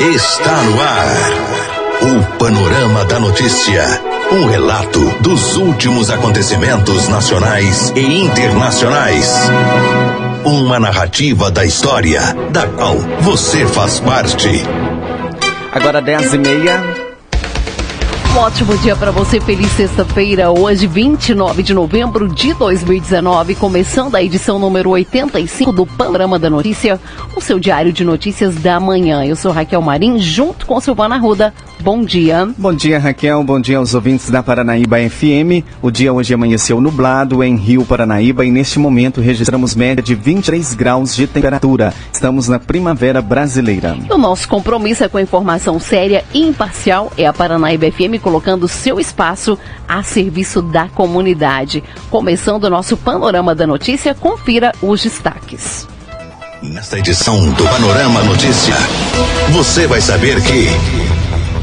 Está no ar. O Panorama da Notícia. Um relato dos últimos acontecimentos nacionais e internacionais. Uma narrativa da história, da qual você faz parte. Agora 10 e meia. Um ótimo dia para você, feliz sexta-feira, hoje 29 de novembro de 2019, começando a edição número 85 do Panorama da Notícia, o seu diário de notícias da manhã. Eu sou Raquel Marim, junto com Silvana Ruda. Bom dia. Bom dia, Raquel. Bom dia aos ouvintes da Paranaíba FM. O dia hoje amanheceu nublado em Rio Paranaíba e neste momento registramos média de 23 graus de temperatura. Estamos na primavera brasileira. O nosso compromisso é com a informação séria e imparcial. É a Paranaíba FM colocando seu espaço a serviço da comunidade. Começando o nosso Panorama da Notícia, confira os destaques. Nesta edição do Panorama Notícia, você vai saber que.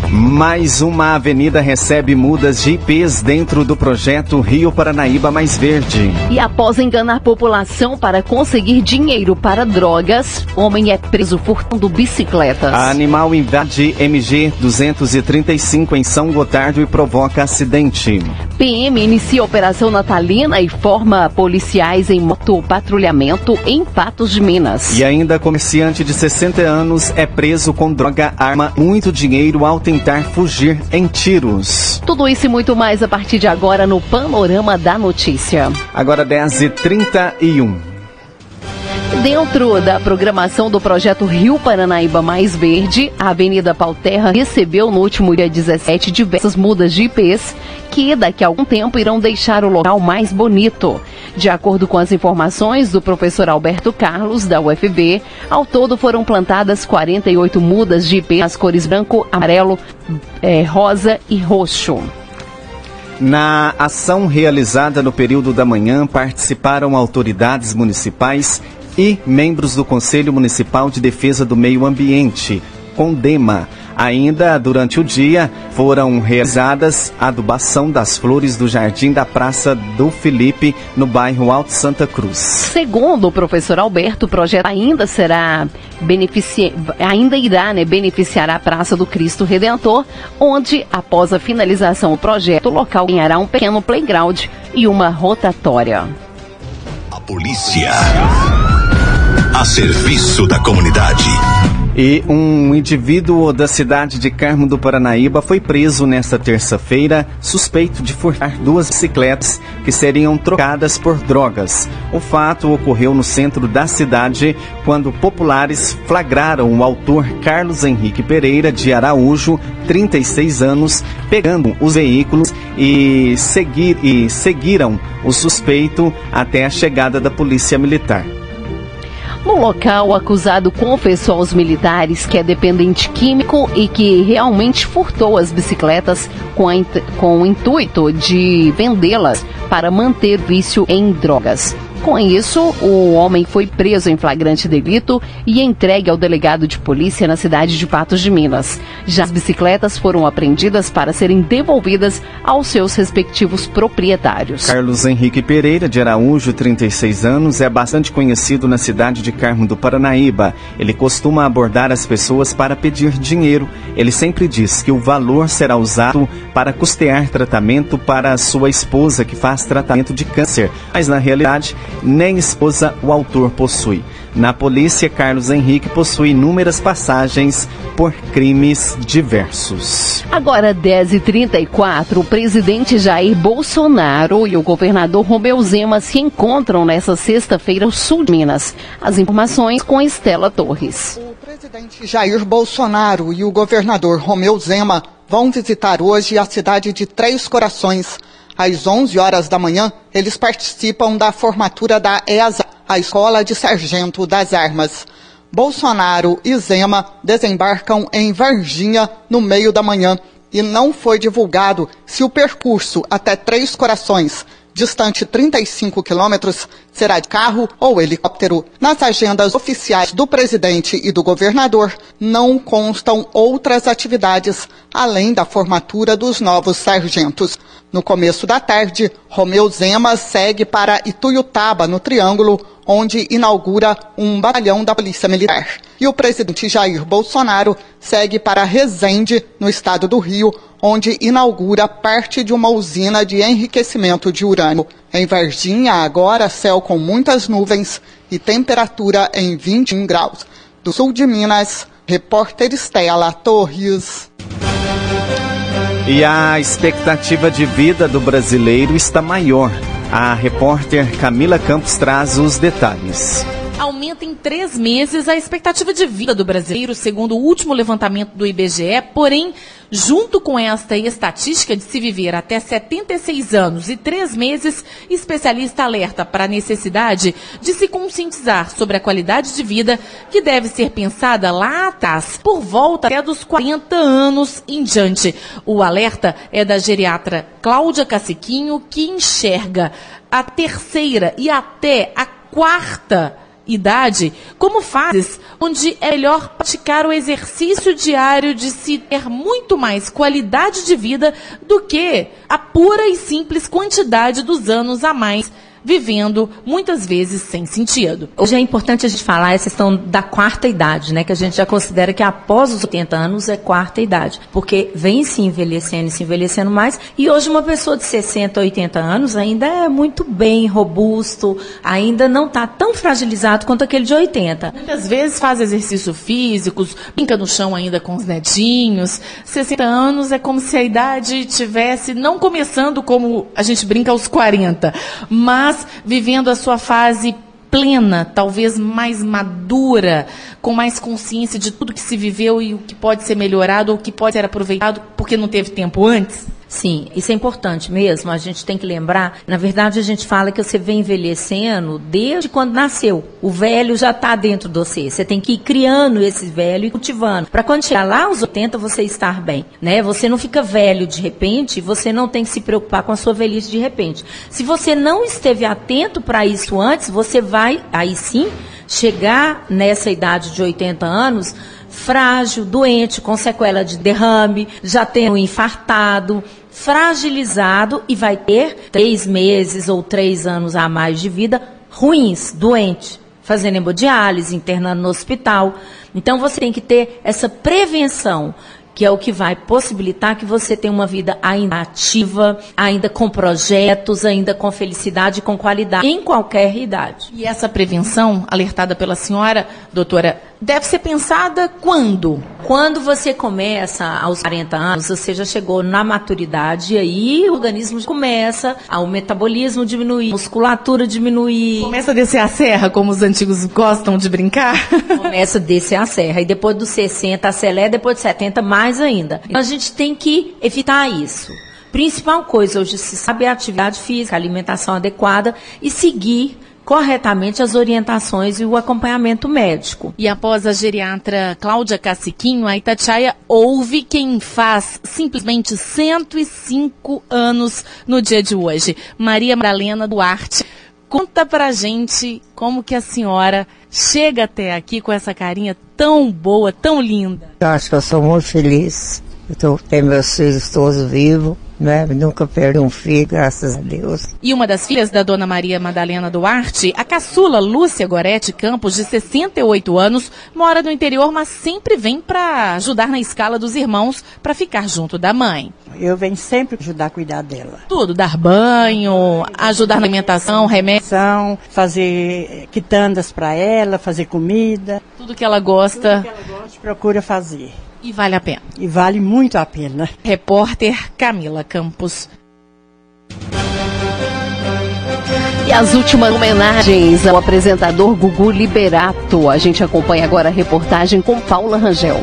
Mais uma avenida recebe mudas de IPs dentro do projeto Rio Paranaíba Mais Verde. E após enganar a população para conseguir dinheiro para drogas, homem é preso furtando bicicletas. A animal invade MG 235 em São Gotardo e provoca acidente. PM inicia operação natalina e forma policiais em moto patrulhamento em Patos de Minas. E ainda comerciante de 60 anos é preso com droga, arma, muito dinheiro ao tentar fugir em tiros. Tudo isso e muito mais a partir de agora no Panorama da Notícia. Agora 10h31. Dentro da programação do projeto Rio Paranaíba Mais Verde, a Avenida Pauterra recebeu no último dia 17 diversas mudas de IPs que daqui a algum tempo irão deixar o local mais bonito. De acordo com as informações do professor Alberto Carlos, da UFB, ao todo foram plantadas 48 mudas de IP nas cores branco, amarelo, é, rosa e roxo. Na ação realizada no período da manhã, participaram autoridades municipais e membros do Conselho Municipal de Defesa do Meio Ambiente, CONDEMA. Ainda durante o dia foram realizadas a adubação das flores do Jardim da Praça do Felipe, no bairro Alto Santa Cruz. Segundo o professor Alberto, o projeto ainda será benefici... ainda irá né, beneficiar a Praça do Cristo Redentor, onde, após a finalização do projeto, o local ganhará um pequeno playground e uma rotatória. A polícia a serviço da comunidade. E um indivíduo da cidade de Carmo do Paranaíba foi preso nesta terça-feira, suspeito de furtar duas bicicletas que seriam trocadas por drogas. O fato ocorreu no centro da cidade, quando populares flagraram o autor Carlos Henrique Pereira de Araújo, 36 anos, pegando os veículos e, seguir, e seguiram o suspeito até a chegada da polícia militar. No local, o acusado confessou aos militares que é dependente químico e que realmente furtou as bicicletas com, com o intuito de vendê-las para manter vício em drogas. Com isso, o homem foi preso em flagrante delito e entregue ao delegado de polícia na cidade de Patos de Minas. Já as bicicletas foram apreendidas para serem devolvidas aos seus respectivos proprietários. Carlos Henrique Pereira, de Araújo, 36 anos, é bastante conhecido na cidade de Carmo do Paranaíba. Ele costuma abordar as pessoas para pedir dinheiro. Ele sempre diz que o valor será usado para custear tratamento para sua esposa que faz tratamento de câncer. Mas na realidade, nem esposa o autor possui. Na polícia, Carlos Henrique possui inúmeras passagens por crimes diversos. Agora, 10h34, o presidente Jair Bolsonaro e o governador Romeu Zema se encontram nesta sexta-feira no sul de Minas. As informações com Estela Torres. O presidente Jair Bolsonaro e o governador Romeu Zema vão visitar hoje a cidade de Três Corações às 11 horas da manhã, eles participam da formatura da ESA, a Escola de Sargento das Armas. Bolsonaro e Zema desembarcam em Varginha no meio da manhã e não foi divulgado se o percurso até Três Corações distante 35 quilômetros, será de carro ou helicóptero. Nas agendas oficiais do presidente e do governador, não constam outras atividades além da formatura dos novos sargentos. No começo da tarde, Romeu Zema segue para Ituiutaba, no Triângulo, onde inaugura um batalhão da Polícia Militar. E o presidente Jair Bolsonaro segue para Resende, no estado do Rio, onde inaugura parte de uma usina de enriquecimento de urânio. Em Varginha, agora céu com muitas nuvens e temperatura em 21 graus. Do sul de Minas, repórter Estela Torres. E a expectativa de vida do brasileiro está maior. A repórter Camila Campos traz os detalhes aumenta em três meses a expectativa de vida do brasileiro, segundo o último levantamento do IBGE. Porém, junto com esta estatística de se viver até 76 anos e três meses, especialista alerta para a necessidade de se conscientizar sobre a qualidade de vida que deve ser pensada lá atrás, por volta até dos 40 anos em diante. O alerta é da geriatra Cláudia Caciquinho, que enxerga a terceira e até a quarta idade como fases onde é melhor praticar o exercício diário de se ter muito mais qualidade de vida do que a pura e simples quantidade dos anos a mais vivendo muitas vezes sem sentido. Hoje é importante a gente falar essa questão da quarta idade, né, que a gente já considera que após os 80 anos é quarta idade, porque vem se envelhecendo e se envelhecendo mais, e hoje uma pessoa de 60, 80 anos ainda é muito bem robusto, ainda não está tão fragilizado quanto aquele de 80. Muitas vezes faz exercícios físicos, brinca no chão ainda com os netinhos. 60 anos é como se a idade tivesse não começando como a gente brinca aos 40, mas vivendo a sua fase plena, talvez mais madura, com mais consciência de tudo que se viveu e o que pode ser melhorado ou o que pode ser aproveitado porque não teve tempo antes? Sim, isso é importante mesmo. A gente tem que lembrar. Na verdade, a gente fala que você vem envelhecendo desde quando nasceu. O velho já está dentro de você. Você tem que ir criando esse velho e cultivando. Para quando chegar lá aos 80, você estar bem. Né? Você não fica velho de repente, você não tem que se preocupar com a sua velhice de repente. Se você não esteve atento para isso antes, você vai, aí sim, chegar nessa idade de 80 anos frágil, doente, com sequela de derrame, já um infartado, fragilizado e vai ter três meses ou três anos a mais de vida ruins, doente, fazendo hemodiálise, internando no hospital. Então você tem que ter essa prevenção que é o que vai possibilitar que você tenha uma vida ainda ativa, ainda com projetos, ainda com felicidade com qualidade, em qualquer idade. E essa prevenção, alertada pela senhora, doutora, deve ser pensada quando? Quando você começa aos 40 anos, você já chegou na maturidade e aí o organismo começa a o metabolismo diminuir, a musculatura diminuir. Começa a descer a serra, como os antigos gostam de brincar? Começa a descer a serra. E depois dos 60 acelera, depois de 70 mais ainda. Então a gente tem que evitar isso. Principal coisa hoje se sabe é a atividade física, alimentação adequada e seguir corretamente as orientações e o acompanhamento médico. E após a geriatra Cláudia Caciquinho, a Itatiaia ouve quem faz simplesmente 105 anos no dia de hoje. Maria Madalena Duarte. Conta pra gente como que a senhora chega até aqui com essa carinha tão boa, tão linda. Eu acho que eu sou muito feliz. Eu tenho meus filhos todos vivos né? Nunca perdi um filho, graças a Deus. E uma das filhas da dona Maria Madalena Duarte, a caçula Lúcia Gorete Campos, de 68 anos, mora no interior, mas sempre vem para ajudar na escala dos irmãos para ficar junto da mãe. Eu venho sempre ajudar a cuidar dela. Tudo, dar banho, ajudar na alimentação, remédio. Fazer quitandas para ela, fazer comida. Tudo que ela gosta. Tudo que ela gosta, procura fazer. E vale a pena. E vale muito a pena. Repórter Camila Campos. E as últimas homenagens ao apresentador Gugu Liberato. A gente acompanha agora a reportagem com Paula Rangel.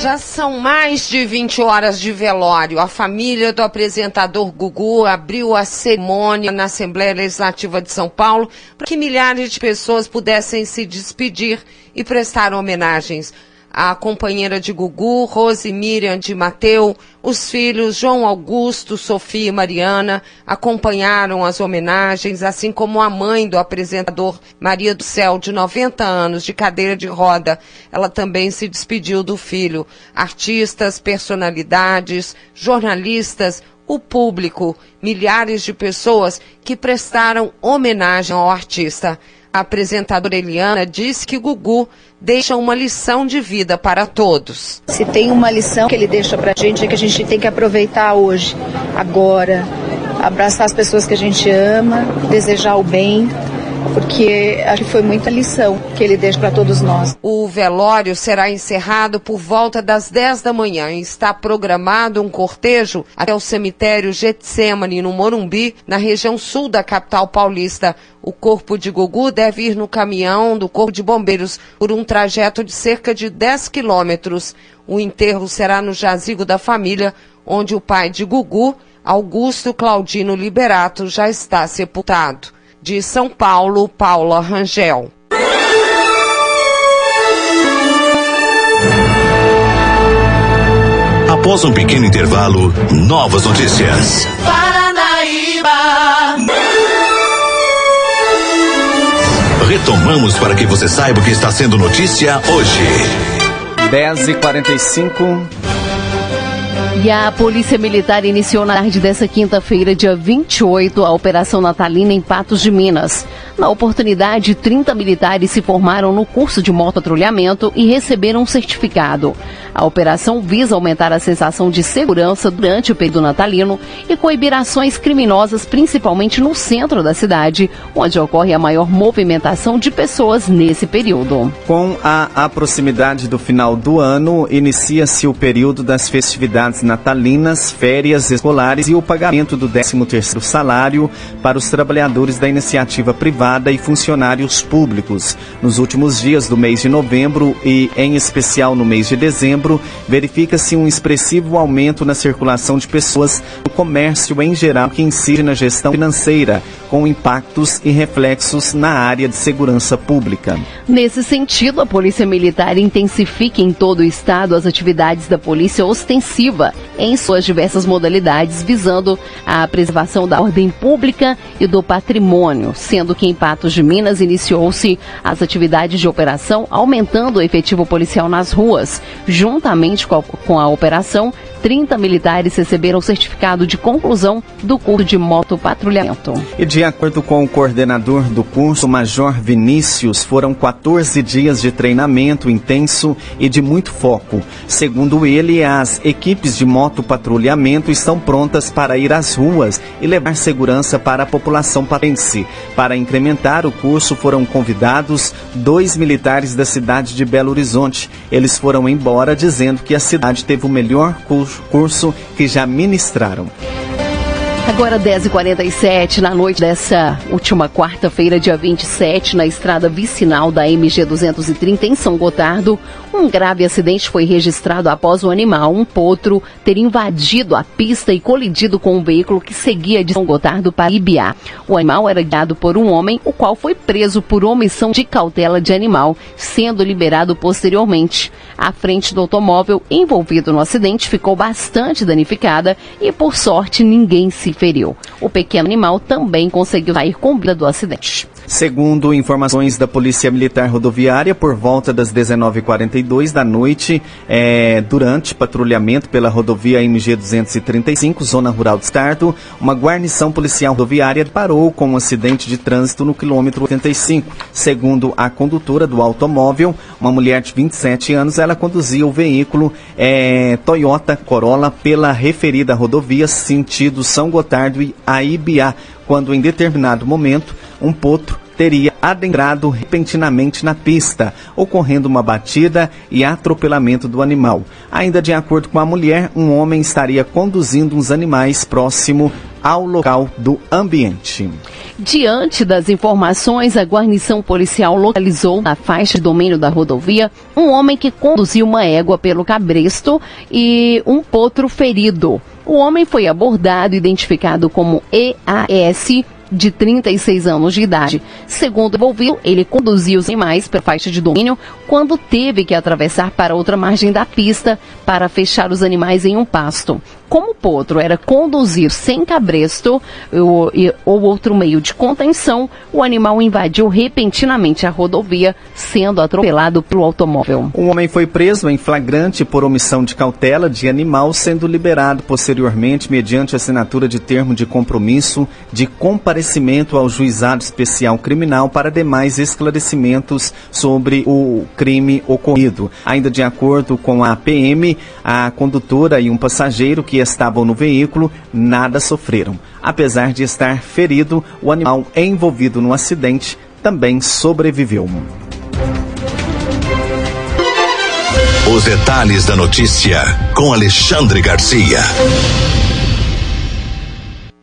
Já são mais de 20 horas de velório. A família do apresentador Gugu abriu a cerimônia na Assembleia Legislativa de São Paulo para que milhares de pessoas pudessem se despedir e prestar homenagens a companheira de Gugu, Rose Miriam de Mateu, os filhos João Augusto, Sofia e Mariana acompanharam as homenagens, assim como a mãe do apresentador Maria do Céu, de 90 anos, de cadeira de roda. Ela também se despediu do filho. Artistas, personalidades, jornalistas, o público, milhares de pessoas que prestaram homenagem ao artista. A apresentadora Eliana disse que Gugu deixa uma lição de vida para todos. Se tem uma lição que ele deixa para a gente é que a gente tem que aproveitar hoje, agora, abraçar as pessoas que a gente ama, desejar o bem, porque acho que foi muita lição que ele deixa para todos nós. O velório será encerrado por volta das 10 da manhã e está programado um cortejo até o cemitério Getsemane, no Morumbi, na região sul da capital paulista. O corpo de Gugu deve ir no caminhão do Corpo de Bombeiros por um trajeto de cerca de 10 quilômetros. O enterro será no jazigo da família, onde o pai de Gugu, Augusto Claudino Liberato, já está sepultado. De São Paulo, Paula Rangel. Após um pequeno intervalo, novas notícias. Paranaíba. Retomamos para que você saiba o que está sendo notícia hoje. 10h45. E a Polícia Militar iniciou na tarde dessa quinta-feira, dia 28, a Operação Natalina em Patos de Minas. Na oportunidade, 30 militares se formaram no curso de motopatrulhamento e receberam um certificado. A operação visa aumentar a sensação de segurança durante o período natalino e coibir ações criminosas, principalmente no centro da cidade, onde ocorre a maior movimentação de pessoas nesse período. Com a proximidade do final do ano, inicia-se o período das festividades natalinas, férias escolares e o pagamento do 13º salário para os trabalhadores da iniciativa privada e funcionários públicos. Nos últimos dias do mês de novembro e, em especial, no mês de dezembro, verifica-se um expressivo aumento na circulação de pessoas no comércio em geral que incide na gestão financeira, com impactos e reflexos na área de segurança pública. Nesse sentido, a Polícia Militar intensifica em todo o estado as atividades da Polícia Ostensiva em suas diversas modalidades, visando a preservação da ordem pública e do patrimônio, sendo que em Patos de Minas iniciou-se as atividades de operação, aumentando o efetivo policial nas ruas, juntamente com a, com a operação 30 militares receberam o certificado de conclusão do curso de motopatrulhamento. E de acordo com o coordenador do curso, Major Vinícius, foram 14 dias de treinamento intenso e de muito foco. Segundo ele, as equipes de motopatrulhamento estão prontas para ir às ruas e levar segurança para a população patense. Para incrementar o curso, foram convidados dois militares da cidade de Belo Horizonte. Eles foram embora dizendo que a cidade teve o melhor curso curso que já ministraram. Agora 10h47, na noite dessa última quarta-feira, dia 27, na estrada vicinal da MG 230 em São Gotardo, um grave acidente foi registrado após o animal, um potro, ter invadido a pista e colidido com um veículo que seguia de São Gotardo para Ibiá. O animal era guiado por um homem, o qual foi preso por omissão de cautela de animal, sendo liberado posteriormente. A frente do automóvel envolvido no acidente ficou bastante danificada e, por sorte, ninguém se feriu. O pequeno animal também conseguiu sair com vida do acidente. Segundo informações da Polícia Militar Rodoviária, por volta das 19h42 da noite, é, durante patrulhamento pela rodovia MG 235, zona rural do Estado, uma guarnição policial rodoviária parou com um acidente de trânsito no quilômetro 85. Segundo a condutora do automóvel, uma mulher de 27 anos, ela conduzia o veículo é, Toyota Corolla pela referida rodovia sentido São Gotardo e Aibiá, quando em determinado momento um potro teria adentrado repentinamente na pista, ocorrendo uma batida e atropelamento do animal. Ainda de acordo com a mulher, um homem estaria conduzindo uns animais próximo ao local do ambiente. Diante das informações, a guarnição policial localizou na faixa de domínio da rodovia um homem que conduziu uma égua pelo cabresto e um potro ferido. O homem foi abordado, identificado como EAS de 36 anos de idade. Segundo envolvido, ele conduziu os animais pela faixa de domínio quando teve que atravessar para outra margem da pista para fechar os animais em um pasto. Como o potro era conduzido sem cabresto ou, ou outro meio de contenção, o animal invadiu repentinamente a rodovia, sendo atropelado pelo automóvel. Um homem foi preso em flagrante por omissão de cautela de animal, sendo liberado posteriormente mediante assinatura de termo de compromisso de comparecimento ao juizado especial criminal para demais esclarecimentos sobre o crime ocorrido. Ainda de acordo com a PM, a condutora e um passageiro que estavam no veículo nada sofreram. Apesar de estar ferido, o animal envolvido no acidente também sobreviveu. Os detalhes da notícia com Alexandre Garcia.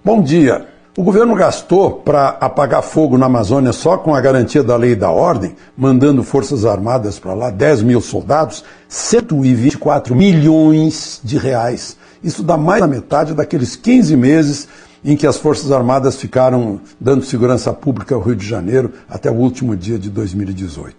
Bom dia. O governo gastou para apagar fogo na Amazônia só com a garantia da lei e da ordem, mandando Forças Armadas para lá, 10 mil soldados, 124 milhões de reais. Isso dá mais da metade daqueles 15 meses em que as Forças Armadas ficaram dando segurança pública ao Rio de Janeiro até o último dia de 2018.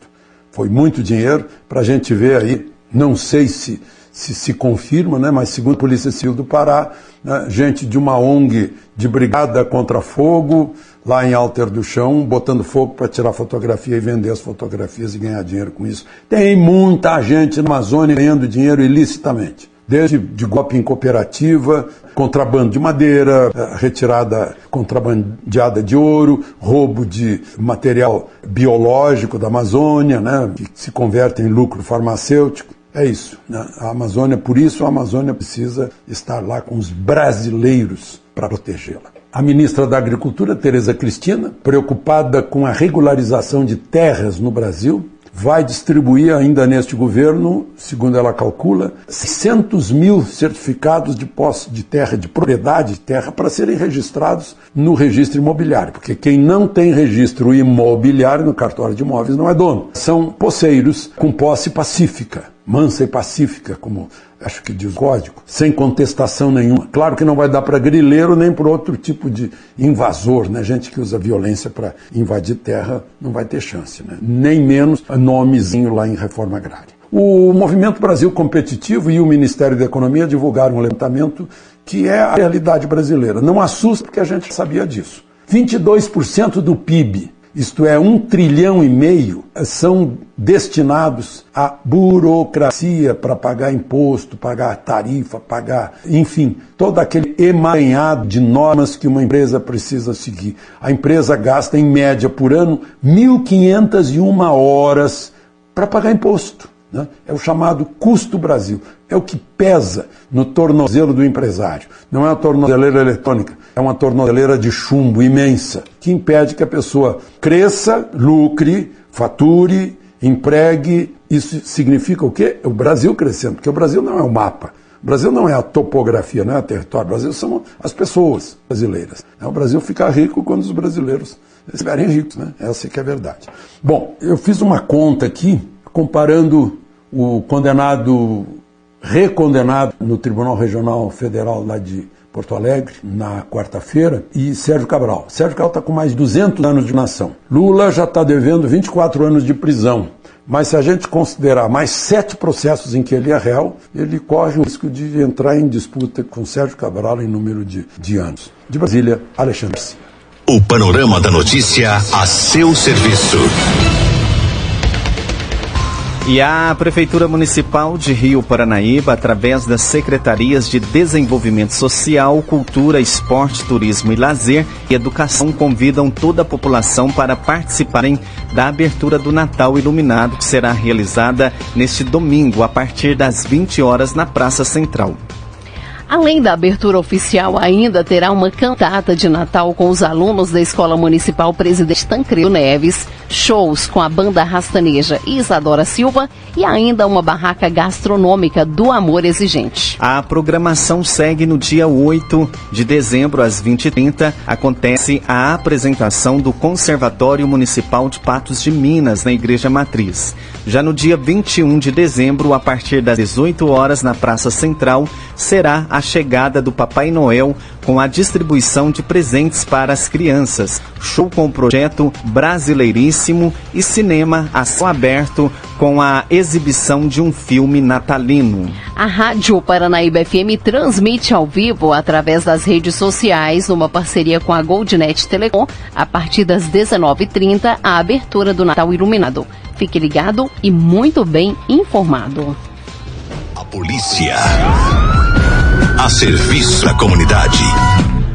Foi muito dinheiro para a gente ver aí não sei se se, se confirma, né, mas segundo a Polícia Civil do Pará, né, gente de uma ONG de brigada contra fogo, lá em Alter do Chão, botando fogo para tirar fotografia e vender as fotografias e ganhar dinheiro com isso. Tem muita gente na Amazônia ganhando dinheiro ilicitamente. Desde de golpe em cooperativa, contrabando de madeira, eh, retirada contrabandeada de ouro, roubo de material biológico da Amazônia, né, que se converte em lucro farmacêutico. É isso. Né? A Amazônia, por isso a Amazônia precisa estar lá com os brasileiros para protegê-la. A ministra da Agricultura, Tereza Cristina, preocupada com a regularização de terras no Brasil, vai distribuir ainda neste governo, segundo ela calcula, 600 mil certificados de posse de terra, de propriedade de terra, para serem registrados no registro imobiliário. Porque quem não tem registro imobiliário no cartório de imóveis não é dono. São posseiros com posse pacífica mansa e pacífica, como acho que diz o código, sem contestação nenhuma. Claro que não vai dar para grileiro nem para outro tipo de invasor, né? Gente que usa violência para invadir terra não vai ter chance, né? Nem menos nomezinho lá em reforma agrária. O Movimento Brasil Competitivo e o Ministério da Economia divulgaram um levantamento que é a realidade brasileira. Não assusta porque a gente sabia disso. 22% do PIB isto é, um trilhão e meio, são destinados à burocracia para pagar imposto, pagar tarifa, pagar, enfim, todo aquele emaranhado de normas que uma empresa precisa seguir. A empresa gasta, em média, por ano, 1.501 horas para pagar imposto. Né? É o chamado custo Brasil. É o que pesa no tornozelo do empresário. Não é uma tornozeleira eletrônica, é uma tornozeleira de chumbo imensa, que impede que a pessoa cresça, lucre, fature, empregue. Isso significa o quê? É o Brasil crescendo, porque o Brasil não é o mapa. O Brasil não é a topografia, não é o território. O Brasil são as pessoas brasileiras. O Brasil fica rico quando os brasileiros estiverem ricos, né? Essa que é a verdade. Bom, eu fiz uma conta aqui comparando o condenado, recondenado no Tribunal Regional Federal lá de Porto Alegre, na quarta-feira, e Sérgio Cabral. Sérgio Cabral está com mais de 200 anos de nação. Lula já está devendo 24 anos de prisão. Mas se a gente considerar mais sete processos em que ele é réu, ele corre o risco de entrar em disputa com Sérgio Cabral em número de, de anos. De Brasília, Alexandre. O panorama da notícia a seu serviço. E a Prefeitura Municipal de Rio Paranaíba, através das Secretarias de Desenvolvimento Social, Cultura, Esporte, Turismo e Lazer e Educação, convidam toda a população para participarem da abertura do Natal Iluminado, que será realizada neste domingo, a partir das 20 horas, na Praça Central. Além da abertura oficial, ainda terá uma cantata de Natal com os alunos da Escola Municipal Presidente Tancredo Neves, shows com a banda rastaneja Isadora Silva e ainda uma barraca gastronômica do Amor Exigente. A programação segue no dia 8 de dezembro, às 20h30. Acontece a apresentação do Conservatório Municipal de Patos de Minas, na Igreja Matriz. Já no dia 21 de dezembro, a partir das 18 horas, na Praça Central, será a chegada do Papai Noel com a distribuição de presentes para as crianças, show com o projeto Brasileiríssimo e cinema a céu aberto com a exibição de um filme natalino. A Rádio Paranaíba FM transmite ao vivo através das redes sociais, numa parceria com a Goldnet Telecom, a partir das 19h30, a abertura do Natal Iluminado. Fique ligado e muito bem informado. A polícia. A serviço da comunidade.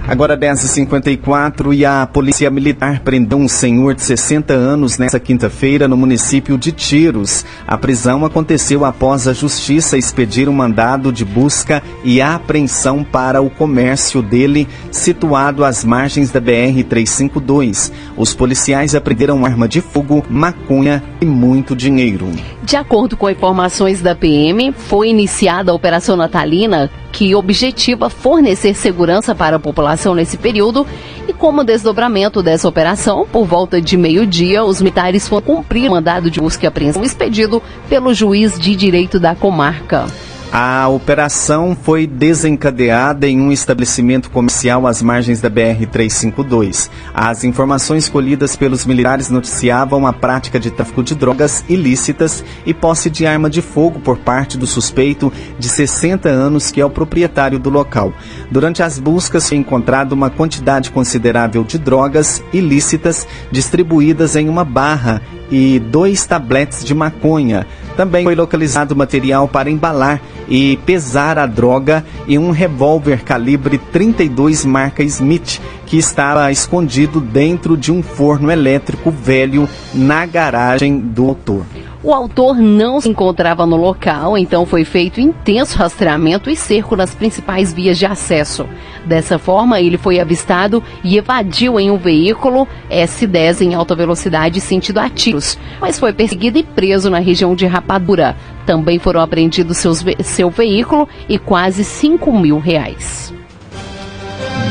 Agora 10h54 e a Polícia Militar prendeu um senhor de 60 anos nesta quinta-feira no município de Tiros. A prisão aconteceu após a Justiça expedir um mandado de busca e apreensão para o comércio dele, situado às margens da BR-352. Os policiais apreenderam arma de fogo, maconha e muito dinheiro. De acordo com informações da PM, foi iniciada a Operação Natalina que objetiva fornecer segurança para a população nesse período e como desdobramento dessa operação, por volta de meio-dia, os militares foram cumprir o mandado de busca e apreensão expedido pelo juiz de direito da comarca. A operação foi desencadeada em um estabelecimento comercial às margens da BR-352. As informações colhidas pelos militares noticiavam a prática de tráfico de drogas ilícitas e posse de arma de fogo por parte do suspeito de 60 anos, que é o proprietário do local. Durante as buscas foi encontrada uma quantidade considerável de drogas ilícitas distribuídas em uma barra e dois tabletes de maconha. Também foi localizado material para embalar e pesar a droga e um revólver calibre 32 marca Smith que estava escondido dentro de um forno elétrico velho na garagem do autor. O autor não se encontrava no local, então foi feito intenso rastreamento e cerco nas principais vias de acesso. Dessa forma, ele foi avistado e evadiu em um veículo S10 em alta velocidade sentido a tiros, mas foi perseguido e preso na região de Rapadura. Também foram apreendidos seus, seu veículo e quase 5 mil reais.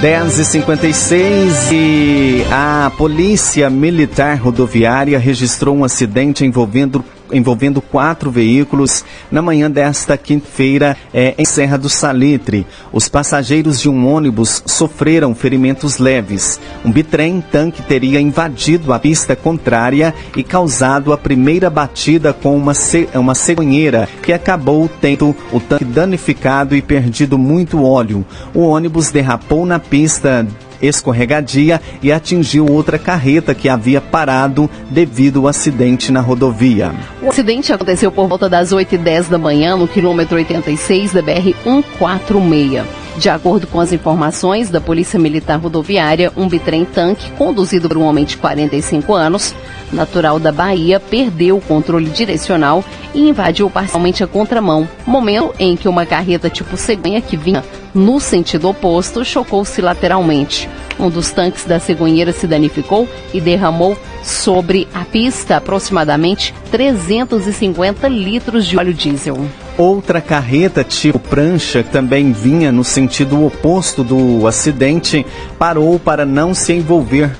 10h56 e a Polícia Militar Rodoviária registrou um acidente envolvendo envolvendo quatro veículos na manhã desta quinta-feira é, em Serra do Salitre. Os passageiros de um ônibus sofreram ferimentos leves. Um bitrem tanque teria invadido a pista contrária e causado a primeira batida com uma, ce uma cegonheira, que acabou tendo o tanque danificado e perdido muito óleo. O ônibus derrapou na pista escorregadia e atingiu outra carreta que havia parado devido ao acidente na rodovia. O acidente aconteceu por volta das 8h10 da manhã no quilômetro 86 da BR-146. De acordo com as informações da Polícia Militar Rodoviária, um bitrem tanque conduzido por um homem de 45 anos, natural da Bahia, perdeu o controle direcional e invadiu parcialmente a contramão, momento em que uma carreta tipo cegonha que vinha no sentido oposto chocou-se lateralmente. Um dos tanques da cegonheira se danificou e derramou sobre a pista aproximadamente 350 litros de óleo diesel. Outra carreta tipo prancha, que também vinha no sentido oposto do acidente, parou para não se envolver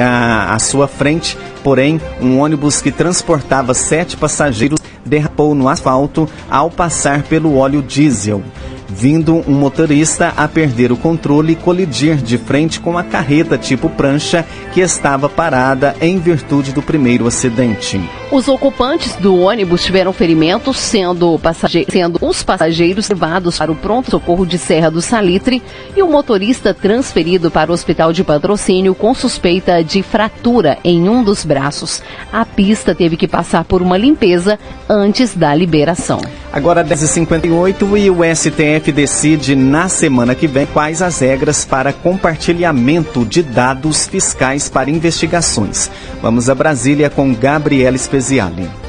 à, à sua frente. Porém, um ônibus que transportava sete passageiros derrapou no asfalto ao passar pelo óleo diesel vindo um motorista a perder o controle e colidir de frente com a carreta tipo prancha que estava parada em virtude do primeiro acidente. Os ocupantes do ônibus tiveram ferimentos, sendo, passage... sendo os passageiros levados para o pronto-socorro de Serra do Salitre e o motorista transferido para o hospital de patrocínio com suspeita de fratura em um dos braços. A pista teve que passar por uma limpeza antes da liberação. Agora 10h58 e o STF decide na semana que vem quais as regras para compartilhamento de dados fiscais para investigações. Vamos a Brasília com Gabriela Speziale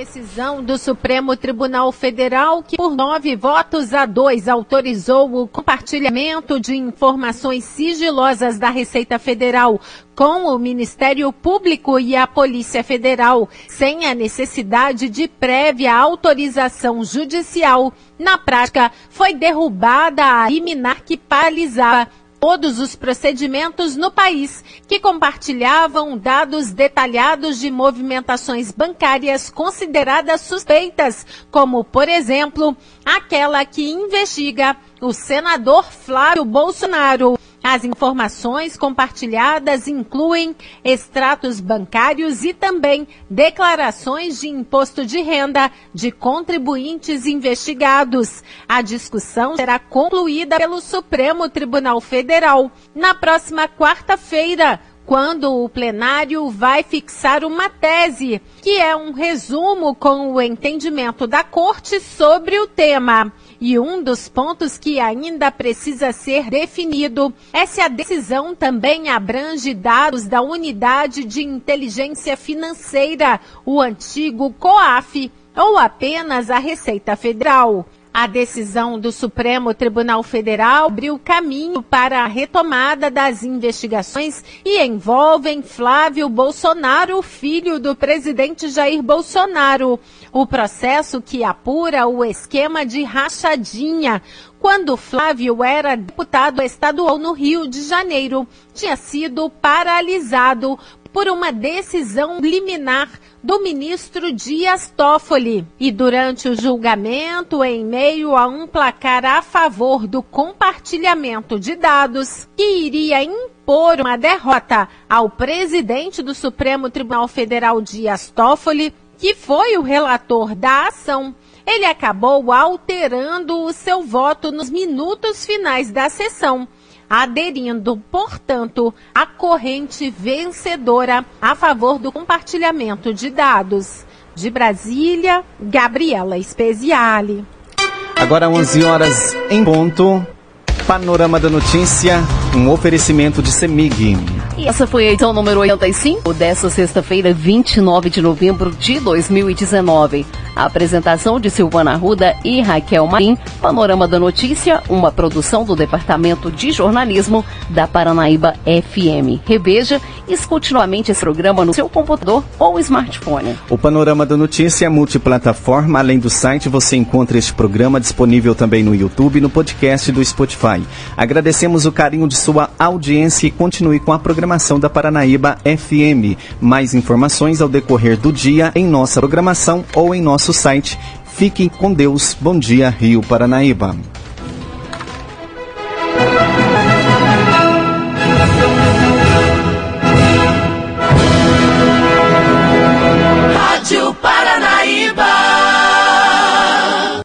decisão do Supremo Tribunal Federal, que por nove votos a dois autorizou o compartilhamento de informações sigilosas da Receita Federal com o Ministério Público e a Polícia Federal, sem a necessidade de prévia autorização judicial. Na prática, foi derrubada a liminar que paralisava todos os procedimentos no país que compartilhavam dados detalhados de movimentações bancárias consideradas suspeitas, como, por exemplo, aquela que investiga o senador Flávio Bolsonaro. As informações compartilhadas incluem extratos bancários e também declarações de imposto de renda de contribuintes investigados. A discussão será concluída pelo Supremo Tribunal Federal na próxima quarta-feira quando o plenário vai fixar uma tese, que é um resumo com o entendimento da Corte sobre o tema. E um dos pontos que ainda precisa ser definido é se a decisão também abrange dados da Unidade de Inteligência Financeira, o antigo COAF, ou apenas a Receita Federal. A decisão do Supremo Tribunal Federal abriu caminho para a retomada das investigações e envolvem Flávio Bolsonaro, filho do presidente Jair Bolsonaro. O processo que apura o esquema de rachadinha, quando Flávio era deputado estadual no Rio de Janeiro, tinha sido paralisado por uma decisão liminar do ministro Dias Toffoli. E durante o julgamento, em meio a um placar a favor do compartilhamento de dados, que iria impor uma derrota ao presidente do Supremo Tribunal Federal Dias Toffoli, que foi o relator da ação, ele acabou alterando o seu voto nos minutos finais da sessão aderindo, portanto, à corrente vencedora a favor do compartilhamento de dados. De Brasília, Gabriela Speziale. Agora 11 horas em ponto. Panorama da Notícia, um oferecimento de Semig. E essa foi a edição número 85 dessa sexta-feira, 29 de novembro de 2019. A apresentação de Silvana Ruda e Raquel Marim, Panorama da Notícia, uma produção do Departamento de Jornalismo da Paranaíba FM. Reveja e escute novamente esse programa no seu computador ou smartphone. O Panorama da Notícia é multiplataforma. Além do site, você encontra este programa disponível também no YouTube e no podcast do Spotify. Agradecemos o carinho de sua audiência e continue com a programação da Paranaíba FM. Mais informações ao decorrer do dia em nossa programação ou em nosso site. Fiquem com Deus. Bom dia, Rio Paranaíba.